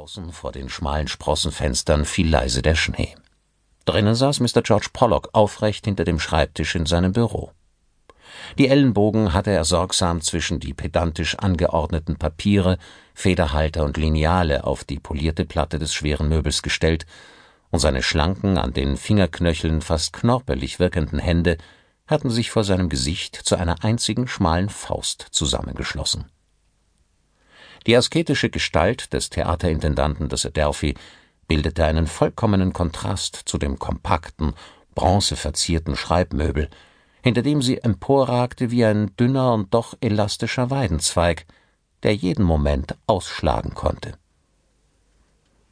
Draußen vor den schmalen Sprossenfenstern fiel leise der Schnee. Drinnen saß Mr. George Pollock aufrecht hinter dem Schreibtisch in seinem Büro. Die Ellenbogen hatte er sorgsam zwischen die pedantisch angeordneten Papiere, Federhalter und Lineale auf die polierte Platte des schweren Möbels gestellt, und seine schlanken, an den Fingerknöcheln fast knorpelig wirkenden Hände hatten sich vor seinem Gesicht zu einer einzigen schmalen Faust zusammengeschlossen. Die asketische Gestalt des Theaterintendanten des Adelphi bildete einen vollkommenen Kontrast zu dem kompakten, bronzeverzierten Schreibmöbel, hinter dem sie emporragte wie ein dünner und doch elastischer Weidenzweig, der jeden Moment ausschlagen konnte.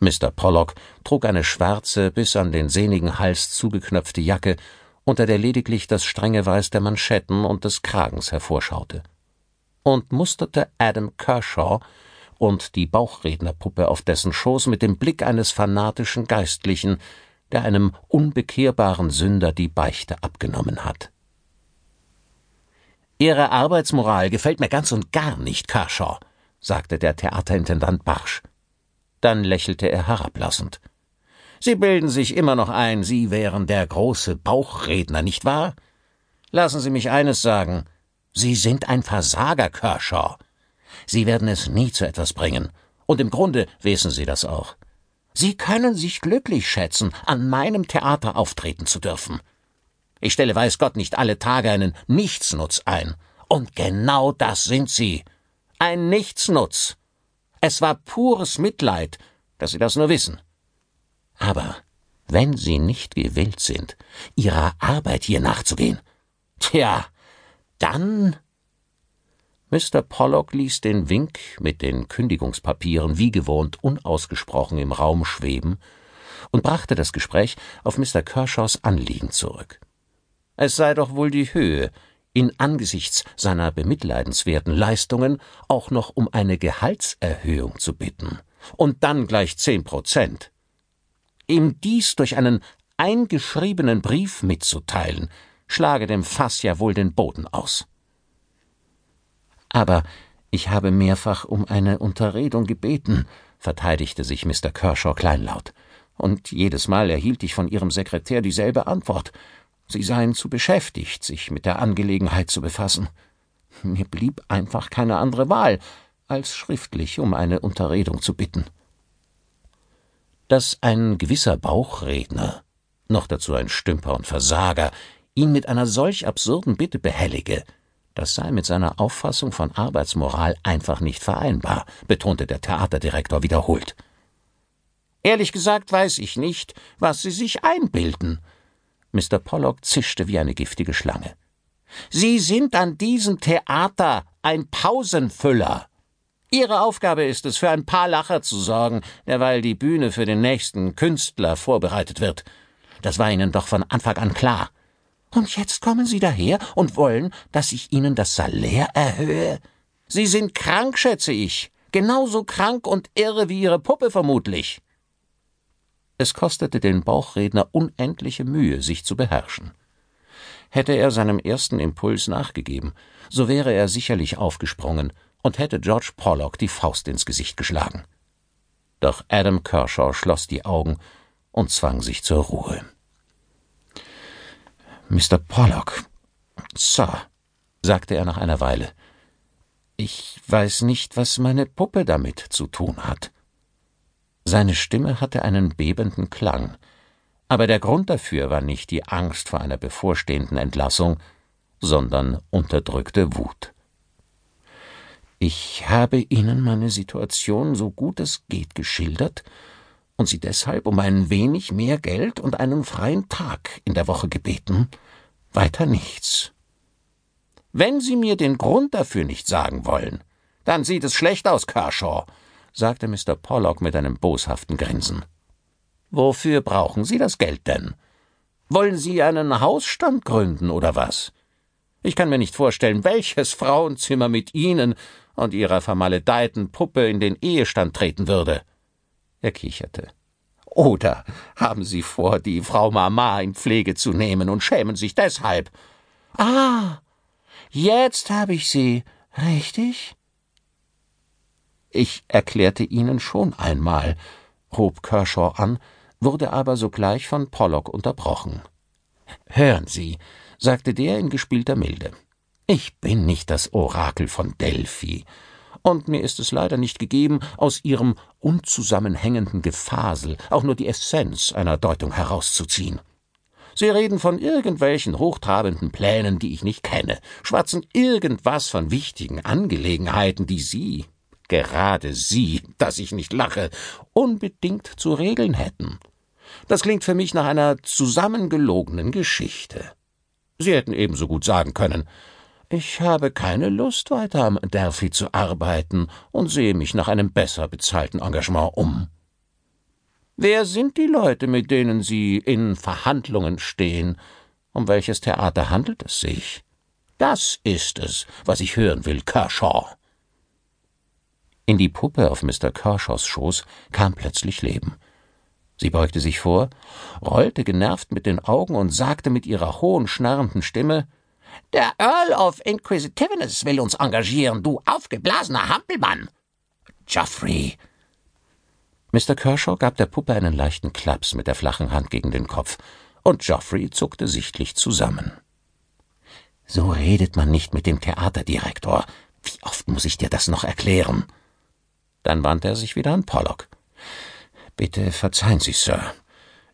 Mr. Pollock trug eine schwarze, bis an den sehnigen Hals zugeknöpfte Jacke, unter der lediglich das strenge Weiß der Manschetten und des Kragens hervorschaute und musterte Adam Kershaw und die Bauchrednerpuppe auf dessen Schoß mit dem Blick eines fanatischen Geistlichen, der einem unbekehrbaren Sünder die Beichte abgenommen hat. Ihre Arbeitsmoral gefällt mir ganz und gar nicht, Kershaw, sagte der Theaterintendant barsch. Dann lächelte er herablassend. Sie bilden sich immer noch ein, Sie wären der große Bauchredner, nicht wahr? Lassen Sie mich eines sagen. Sie sind ein Versager, Kershaw. Sie werden es nie zu etwas bringen. Und im Grunde wissen Sie das auch. Sie können sich glücklich schätzen, an meinem Theater auftreten zu dürfen. Ich stelle weiß Gott nicht alle Tage einen Nichtsnutz ein. Und genau das sind Sie. Ein Nichtsnutz. Es war pures Mitleid, dass Sie das nur wissen. Aber wenn Sie nicht gewillt sind, Ihrer Arbeit hier nachzugehen, tja, dann Mr. Pollock ließ den Wink mit den Kündigungspapieren wie gewohnt unausgesprochen im Raum schweben und brachte das Gespräch auf Mr. Kershaws Anliegen zurück. Es sei doch wohl die Höhe, ihn angesichts seiner bemitleidenswerten Leistungen auch noch um eine Gehaltserhöhung zu bitten. Und dann gleich zehn Prozent. Ihm dies durch einen eingeschriebenen Brief mitzuteilen, schlage dem Fass ja wohl den Boden aus. Aber ich habe mehrfach um eine Unterredung gebeten, verteidigte sich Mr. Kershaw kleinlaut. Und jedes Mal erhielt ich von Ihrem Sekretär dieselbe Antwort. Sie seien zu beschäftigt, sich mit der Angelegenheit zu befassen. Mir blieb einfach keine andere Wahl, als schriftlich um eine Unterredung zu bitten. Dass ein gewisser Bauchredner, noch dazu ein Stümper und Versager, ihn mit einer solch absurden Bitte behellige, das sei mit seiner Auffassung von Arbeitsmoral einfach nicht vereinbar, betonte der Theaterdirektor wiederholt. Ehrlich gesagt weiß ich nicht, was Sie sich einbilden. Mr. Pollock zischte wie eine giftige Schlange. Sie sind an diesem Theater ein Pausenfüller. Ihre Aufgabe ist es, für ein paar Lacher zu sorgen, derweil die Bühne für den nächsten Künstler vorbereitet wird. Das war Ihnen doch von Anfang an klar. Und jetzt kommen Sie daher und wollen, dass ich Ihnen das Salär erhöhe? Sie sind krank, schätze ich. Genauso krank und irre wie Ihre Puppe vermutlich. Es kostete den Bauchredner unendliche Mühe, sich zu beherrschen. Hätte er seinem ersten Impuls nachgegeben, so wäre er sicherlich aufgesprungen und hätte George Pollock die Faust ins Gesicht geschlagen. Doch Adam Kershaw schloss die Augen und zwang sich zur Ruhe. Mr. Pollock. Sir, sagte er nach einer Weile. Ich weiß nicht, was meine Puppe damit zu tun hat. Seine Stimme hatte einen bebenden Klang, aber der Grund dafür war nicht die Angst vor einer bevorstehenden Entlassung, sondern unterdrückte Wut. Ich habe Ihnen meine Situation so gut es geht geschildert und Sie deshalb um ein wenig mehr Geld und einen freien Tag in der Woche gebeten. Weiter nichts. Wenn Sie mir den Grund dafür nicht sagen wollen, dann sieht es schlecht aus, Kershaw, sagte Mr. Pollock mit einem boshaften Grinsen. Wofür brauchen Sie das Geld denn? Wollen Sie einen Hausstand gründen oder was? Ich kann mir nicht vorstellen, welches Frauenzimmer mit Ihnen und Ihrer vermaledeiten Puppe in den Ehestand treten würde. Er kicherte. Oder haben Sie vor, die Frau Mama in Pflege zu nehmen und schämen sich deshalb? Ah, jetzt habe ich Sie, richtig? Ich erklärte Ihnen schon einmal, hob Kershaw an, wurde aber sogleich von Pollock unterbrochen. Hören Sie, sagte der in gespielter Milde. Ich bin nicht das Orakel von Delphi, und mir ist es leider nicht gegeben, aus Ihrem unzusammenhängenden Gefasel auch nur die Essenz einer Deutung herauszuziehen. Sie reden von irgendwelchen hochtrabenden Plänen, die ich nicht kenne, schwatzen irgendwas von wichtigen Angelegenheiten, die Sie, gerade Sie, dass ich nicht lache, unbedingt zu regeln hätten. Das klingt für mich nach einer zusammengelogenen Geschichte. Sie hätten ebenso gut sagen können, ich habe keine Lust, weiter am Delphi zu arbeiten und sehe mich nach einem besser bezahlten Engagement um. Wer sind die Leute, mit denen Sie in Verhandlungen stehen? Um welches Theater handelt es sich? Das ist es, was ich hören will, Kershaw. In die Puppe auf Mr. Kershaws Schoß kam plötzlich Leben. Sie beugte sich vor, rollte genervt mit den Augen und sagte mit ihrer hohen, schnarrenden Stimme Der Earl of Inquisitiveness will uns engagieren, du aufgeblasener Hampelmann. Geoffrey. Mr. Kershaw gab der Puppe einen leichten Klaps mit der flachen Hand gegen den Kopf, und Geoffrey zuckte sichtlich zusammen. So redet man nicht mit dem Theaterdirektor. Wie oft muss ich dir das noch erklären? Dann wandte er sich wieder an Pollock. Bitte verzeihen Sie, Sir.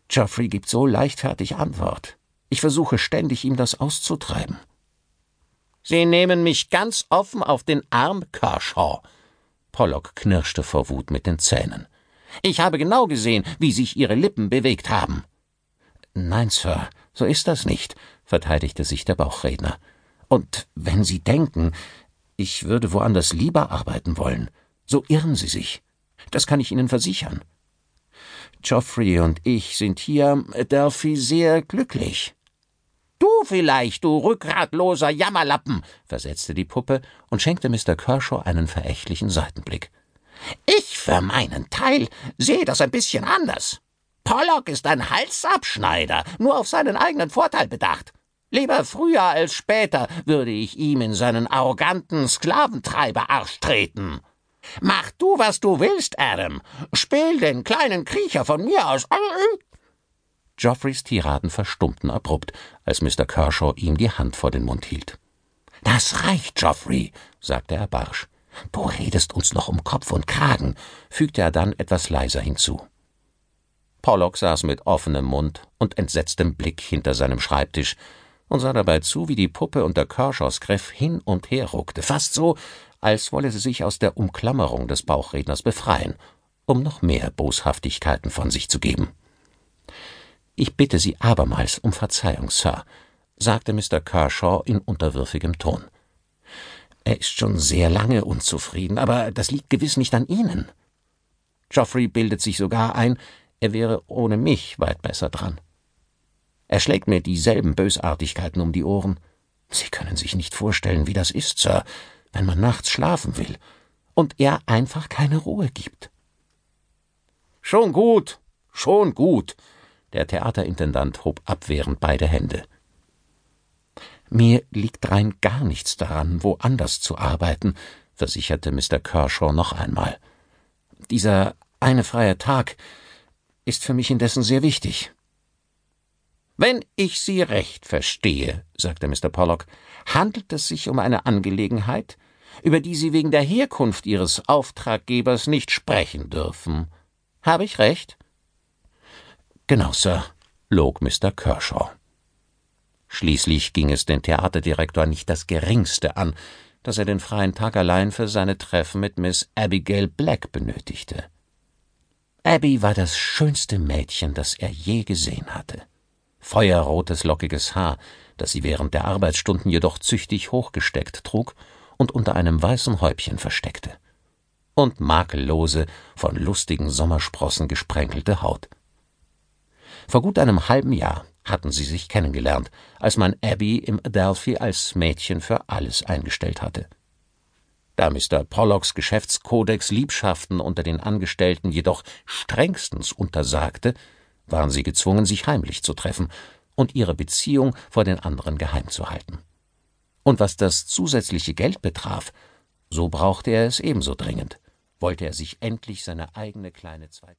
Geoffrey gibt so leichtfertig Antwort. Ich versuche ständig, ihm das auszutreiben. Sie nehmen mich ganz offen auf den Arm, Kershaw. Pollock knirschte vor Wut mit den Zähnen. Ich habe genau gesehen, wie sich Ihre Lippen bewegt haben. Nein, Sir, so ist das nicht, verteidigte sich der Bauchredner. Und wenn Sie denken, ich würde woanders lieber arbeiten wollen, so irren Sie sich. Das kann ich Ihnen versichern. Geoffrey und ich sind hier, Delphi, sehr glücklich. Du vielleicht, du rückgratloser Jammerlappen, versetzte die Puppe und schenkte Mr. Kershaw einen verächtlichen Seitenblick. Ich für meinen Teil sehe das ein bisschen anders. Pollock ist ein Halsabschneider, nur auf seinen eigenen Vorteil bedacht. Lieber früher als später würde ich ihm in seinen arroganten Sklaventreiberarsch treten. Mach du, was du willst, Adam. Spiel den kleinen Kriecher von mir aus. Geoffreys Tiraden verstummten abrupt, als Mr. Kershaw ihm die Hand vor den Mund hielt. Das reicht, Geoffrey, sagte er barsch. Du redest uns noch um Kopf und Kragen, fügte er dann etwas leiser hinzu. Pollock saß mit offenem Mund und entsetztem Blick hinter seinem Schreibtisch und sah dabei zu, wie die Puppe unter Kershaws Griff hin und her ruckte, fast so, als wolle sie sich aus der Umklammerung des Bauchredners befreien, um noch mehr Boshaftigkeiten von sich zu geben. Ich bitte Sie abermals um Verzeihung, Sir, sagte Mr. Kershaw in unterwürfigem Ton. Er ist schon sehr lange unzufrieden, aber das liegt gewiss nicht an Ihnen. Geoffrey bildet sich sogar ein, er wäre ohne mich weit besser dran. Er schlägt mir dieselben Bösartigkeiten um die Ohren. Sie können sich nicht vorstellen, wie das ist, Sir, wenn man nachts schlafen will und er einfach keine Ruhe gibt. Schon gut, schon gut. Der Theaterintendant hob abwehrend beide Hände. Mir liegt rein gar nichts daran, woanders zu arbeiten, versicherte Mr. Kershaw noch einmal. Dieser eine freie Tag ist für mich indessen sehr wichtig. Wenn ich Sie recht verstehe, sagte Mr. Pollock, handelt es sich um eine Angelegenheit, über die Sie wegen der Herkunft Ihres Auftraggebers nicht sprechen dürfen. Habe ich recht? Genau, Sir, log Mr. Kershaw. Schließlich ging es den Theaterdirektor nicht das geringste an, dass er den freien Tag allein für seine Treffen mit Miss Abigail Black benötigte. Abby war das schönste Mädchen, das er je gesehen hatte. Feuerrotes, lockiges Haar, das sie während der Arbeitsstunden jedoch züchtig hochgesteckt trug und unter einem weißen Häubchen versteckte. Und makellose, von lustigen Sommersprossen gesprenkelte Haut. Vor gut einem halben Jahr hatten sie sich kennengelernt, als man Abby im Adelphi als Mädchen für alles eingestellt hatte. Da Mr. Pollocks Geschäftskodex Liebschaften unter den Angestellten jedoch strengstens untersagte, waren sie gezwungen, sich heimlich zu treffen und ihre Beziehung vor den anderen geheim zu halten. Und was das zusätzliche Geld betraf, so brauchte er es ebenso dringend. wollte er sich endlich seine eigene kleine Zweiz